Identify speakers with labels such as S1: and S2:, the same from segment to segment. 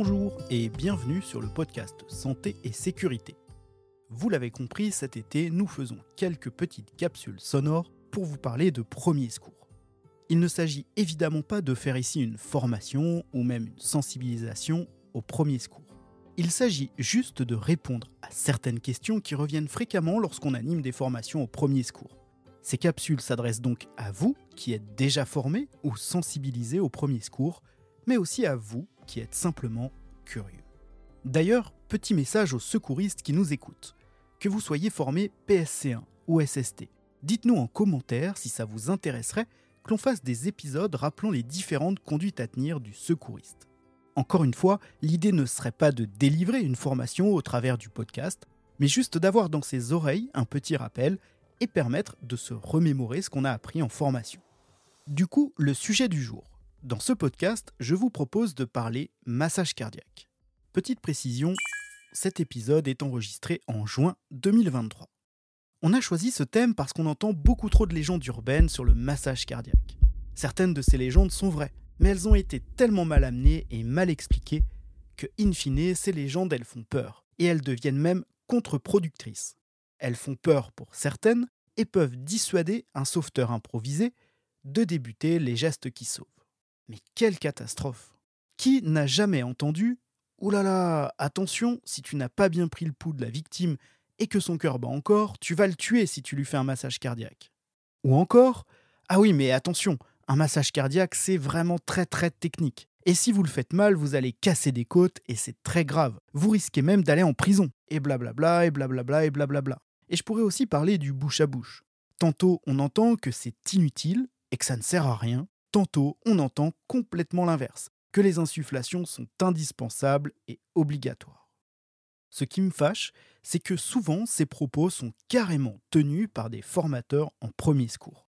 S1: Bonjour et bienvenue sur le podcast Santé et Sécurité. Vous l'avez compris, cet été, nous faisons quelques petites capsules sonores pour vous parler de premiers secours. Il ne s'agit évidemment pas de faire ici une formation ou même une sensibilisation aux premiers secours. Il s'agit juste de répondre à certaines questions qui reviennent fréquemment lorsqu'on anime des formations aux premiers secours. Ces capsules s'adressent donc à vous qui êtes déjà formé ou sensibilisé aux premiers secours, mais aussi à vous qui êtes simplement curieux. D'ailleurs, petit message aux secouristes qui nous écoutent. Que vous soyez formé PSC1 ou SST, dites-nous en commentaire si ça vous intéresserait que l'on fasse des épisodes rappelant les différentes conduites à tenir du secouriste. Encore une fois, l'idée ne serait pas de délivrer une formation au travers du podcast, mais juste d'avoir dans ses oreilles un petit rappel et permettre de se remémorer ce qu'on a appris en formation. Du coup, le sujet du jour. Dans ce podcast, je vous propose de parler massage cardiaque. Petite précision, cet épisode est enregistré en juin 2023. On a choisi ce thème parce qu'on entend beaucoup trop de légendes urbaines sur le massage cardiaque. Certaines de ces légendes sont vraies, mais elles ont été tellement mal amenées et mal expliquées que, in fine, ces légendes, elles font peur, et elles deviennent même contre-productrices. Elles font peur pour certaines et peuvent dissuader un sauveteur improvisé de débuter les gestes qui sauvent. Mais quelle catastrophe Qui n'a jamais entendu Ouh là là, attention, si tu n'as pas bien pris le pouls de la victime et que son cœur bat encore, tu vas le tuer si tu lui fais un massage cardiaque. Ou encore, ah oui, mais attention, un massage cardiaque, c'est vraiment très très technique. Et si vous le faites mal, vous allez casser des côtes et c'est très grave. Vous risquez même d'aller en prison. Et blablabla, et blablabla, et blablabla. Et je pourrais aussi parler du bouche à bouche. Tantôt, on entend que c'est inutile et que ça ne sert à rien. Tantôt, on entend complètement l'inverse, que les insufflations sont indispensables et obligatoires. Ce qui me fâche, c'est que souvent ces propos sont carrément tenus par des formateurs en premier secours.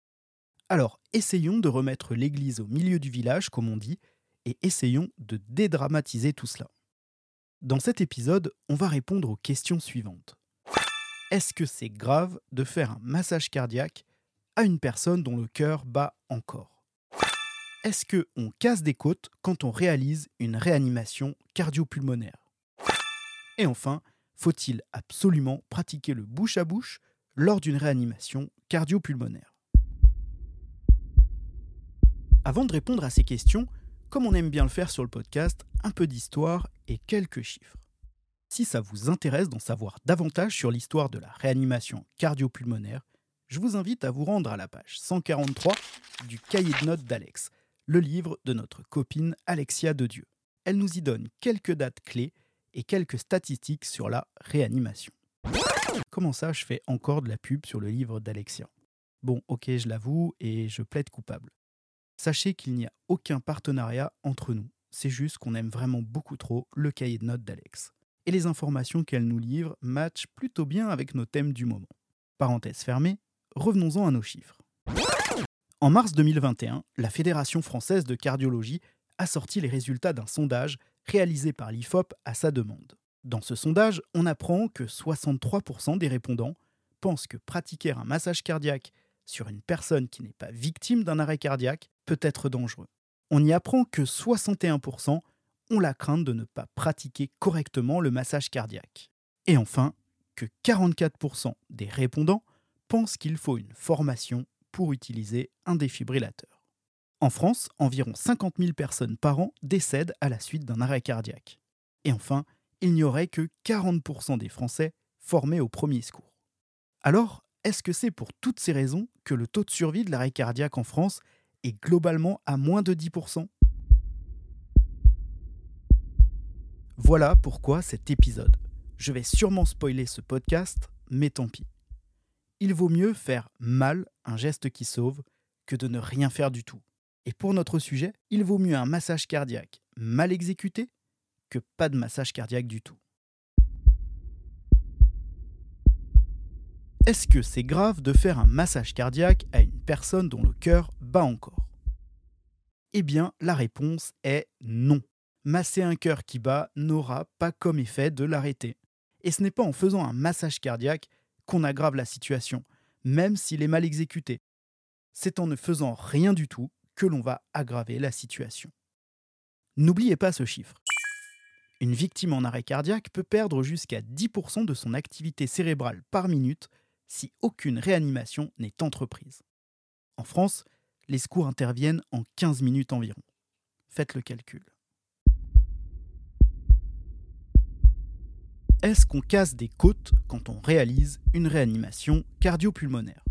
S1: Alors, essayons de remettre l'église au milieu du village, comme on dit, et essayons de dédramatiser tout cela. Dans cet épisode, on va répondre aux questions suivantes est-ce que c'est grave de faire un massage cardiaque à une personne dont le cœur bat encore? Est-ce que on casse des côtes quand on réalise une réanimation cardio-pulmonaire? Et enfin, faut-il absolument pratiquer le bouche à bouche lors d'une réanimation cardio-pulmonaire? Avant de répondre à ces questions, comme on aime bien le faire sur le podcast, un peu d'histoire et quelques chiffres. Si ça vous intéresse d'en savoir davantage sur l'histoire de la réanimation cardio-pulmonaire, je vous invite à vous rendre à la page 143 du cahier de notes d'Alex, le livre de notre copine Alexia de Dieu. Elle nous y donne quelques dates clés et quelques statistiques sur la réanimation. Comment ça, je fais encore de la pub sur le livre d'Alexia? Bon, ok, je l'avoue et je plaide coupable. Sachez qu'il n'y a aucun partenariat entre nous, c'est juste qu'on aime vraiment beaucoup trop le cahier de notes d'Alex et les informations qu'elle nous livre matchent plutôt bien avec nos thèmes du moment. Parenthèse fermée, revenons-en à nos chiffres. En mars 2021, la Fédération française de cardiologie a sorti les résultats d'un sondage réalisé par l'IFOP à sa demande. Dans ce sondage, on apprend que 63% des répondants pensent que pratiquer un massage cardiaque sur une personne qui n'est pas victime d'un arrêt cardiaque peut être dangereux. On y apprend que 61% ont la crainte de ne pas pratiquer correctement le massage cardiaque. Et enfin, que 44% des répondants pensent qu'il faut une formation pour utiliser un défibrillateur. En France, environ 50 000 personnes par an décèdent à la suite d'un arrêt cardiaque. Et enfin, il n'y aurait que 40% des Français formés au premier secours. Alors, est-ce que c'est pour toutes ces raisons que le taux de survie de l'arrêt cardiaque en France est globalement à moins de 10% Voilà pourquoi cet épisode. Je vais sûrement spoiler ce podcast, mais tant pis. Il vaut mieux faire mal un geste qui sauve que de ne rien faire du tout. Et pour notre sujet, il vaut mieux un massage cardiaque mal exécuté que pas de massage cardiaque du tout. Est-ce que c'est grave de faire un massage cardiaque à une personne dont le cœur bat encore? Eh bien, la réponse est non masser un cœur qui bat n'aura pas comme effet de l'arrêter. Et ce n'est pas en faisant un massage cardiaque qu'on aggrave la situation, même s'il est mal exécuté. C'est en ne faisant rien du tout que l'on va aggraver la situation. N'oubliez pas ce chiffre. Une victime en arrêt cardiaque peut perdre jusqu'à 10% de son activité cérébrale par minute si aucune réanimation n'est entreprise. En France, les secours interviennent en 15 minutes environ. Faites le calcul. Est-ce qu'on casse des côtes quand on réalise une réanimation cardio-pulmonaire?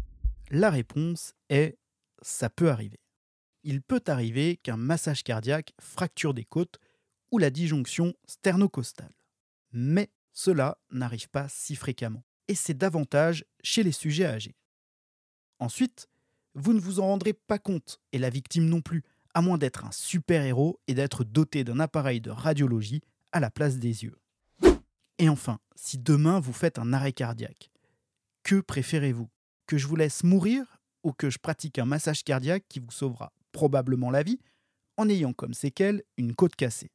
S1: La réponse est ça peut arriver. Il peut arriver qu'un massage cardiaque fracture des côtes ou la disjonction sternocostale. Mais cela n'arrive pas si fréquemment, et c'est davantage chez les sujets âgés. Ensuite, vous ne vous en rendrez pas compte, et la victime non plus, à moins d'être un super-héros et d'être doté d'un appareil de radiologie à la place des yeux. Et enfin, si demain vous faites un arrêt cardiaque, que préférez-vous? Que je vous laisse mourir ou que je pratique un massage cardiaque qui vous sauvera probablement la vie en ayant comme séquelle une côte cassée?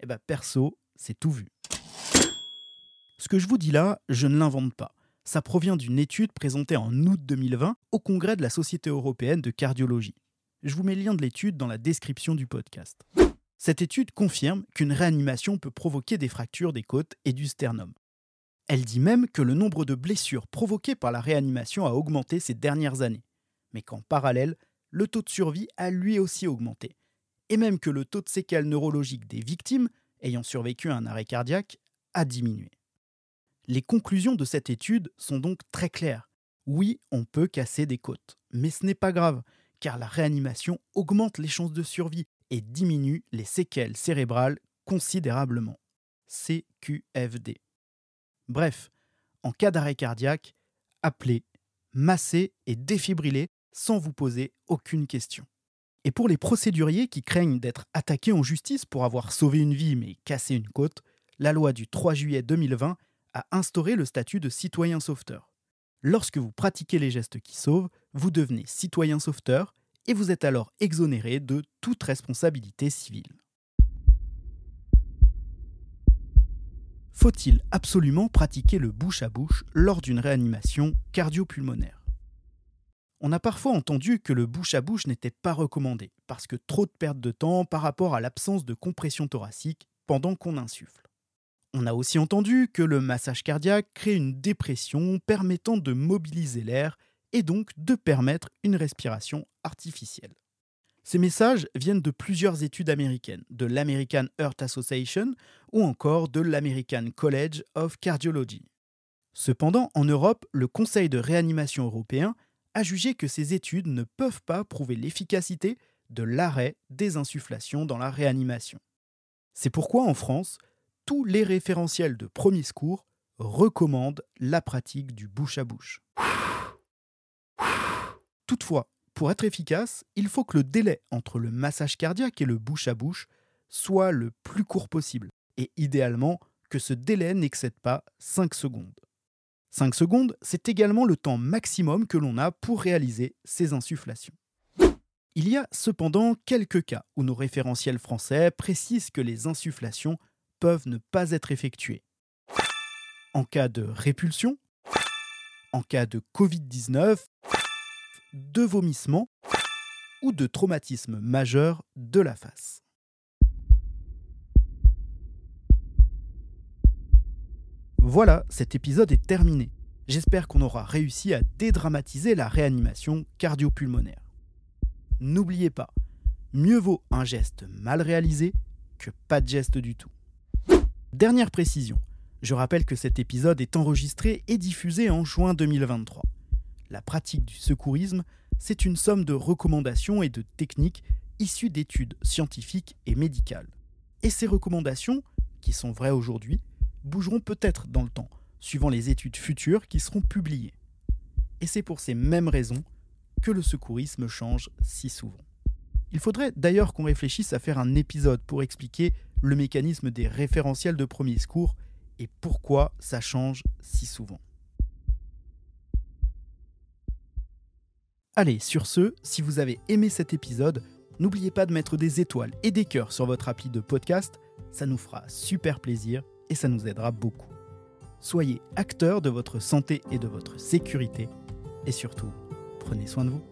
S1: Eh bien perso, c'est tout vu. Ce que je vous dis là, je ne l'invente pas. Ça provient d'une étude présentée en août 2020 au congrès de la Société européenne de cardiologie. Je vous mets le lien de l'étude dans la description du podcast. Cette étude confirme qu'une réanimation peut provoquer des fractures des côtes et du sternum. Elle dit même que le nombre de blessures provoquées par la réanimation a augmenté ces dernières années, mais qu'en parallèle, le taux de survie a lui aussi augmenté, et même que le taux de séquelles neurologiques des victimes ayant survécu à un arrêt cardiaque a diminué. Les conclusions de cette étude sont donc très claires. Oui, on peut casser des côtes, mais ce n'est pas grave, car la réanimation augmente les chances de survie et diminue les séquelles cérébrales considérablement. CQFD. Bref, en cas d'arrêt cardiaque, appelez, massez et défibrillez sans vous poser aucune question. Et pour les procéduriers qui craignent d'être attaqués en justice pour avoir sauvé une vie mais cassé une côte, la loi du 3 juillet 2020 a instauré le statut de citoyen sauveteur. Lorsque vous pratiquez les gestes qui sauvent, vous devenez citoyen sauveteur et vous êtes alors exonéré de toute responsabilité civile. Faut-il absolument pratiquer le bouche à bouche lors d'une réanimation cardio-pulmonaire? On a parfois entendu que le bouche à bouche n'était pas recommandé parce que trop de perte de temps par rapport à l'absence de compression thoracique pendant qu'on insuffle. On a aussi entendu que le massage cardiaque crée une dépression permettant de mobiliser l'air et donc de permettre une respiration artificielle. Ces messages viennent de plusieurs études américaines, de l'American Heart Association ou encore de l'American College of Cardiology. Cependant, en Europe, le Conseil de réanimation européen a jugé que ces études ne peuvent pas prouver l'efficacité de l'arrêt des insufflations dans la réanimation. C'est pourquoi en France, tous les référentiels de premier secours recommandent la pratique du bouche à bouche. Toutefois, pour être efficace, il faut que le délai entre le massage cardiaque et le bouche à bouche soit le plus court possible, et idéalement que ce délai n'excède pas 5 secondes. 5 secondes, c'est également le temps maximum que l'on a pour réaliser ces insufflations. Il y a cependant quelques cas où nos référentiels français précisent que les insufflations peuvent ne pas être effectuées. En cas de répulsion, en cas de Covid-19, de vomissement ou de traumatisme majeur de la face. Voilà, cet épisode est terminé. J'espère qu'on aura réussi à dédramatiser la réanimation cardio-pulmonaire. N'oubliez pas, mieux vaut un geste mal réalisé que pas de geste du tout. Dernière précision, je rappelle que cet épisode est enregistré et diffusé en juin 2023 la pratique du secourisme, c'est une somme de recommandations et de techniques issues d'études scientifiques et médicales. Et ces recommandations, qui sont vraies aujourd'hui, bougeront peut-être dans le temps, suivant les études futures qui seront publiées. Et c'est pour ces mêmes raisons que le secourisme change si souvent. Il faudrait d'ailleurs qu'on réfléchisse à faire un épisode pour expliquer le mécanisme des référentiels de premier secours et pourquoi ça change si souvent. Allez, sur ce, si vous avez aimé cet épisode, n'oubliez pas de mettre des étoiles et des cœurs sur votre appli de podcast, ça nous fera super plaisir et ça nous aidera beaucoup. Soyez acteurs de votre santé et de votre sécurité et surtout, prenez soin de vous.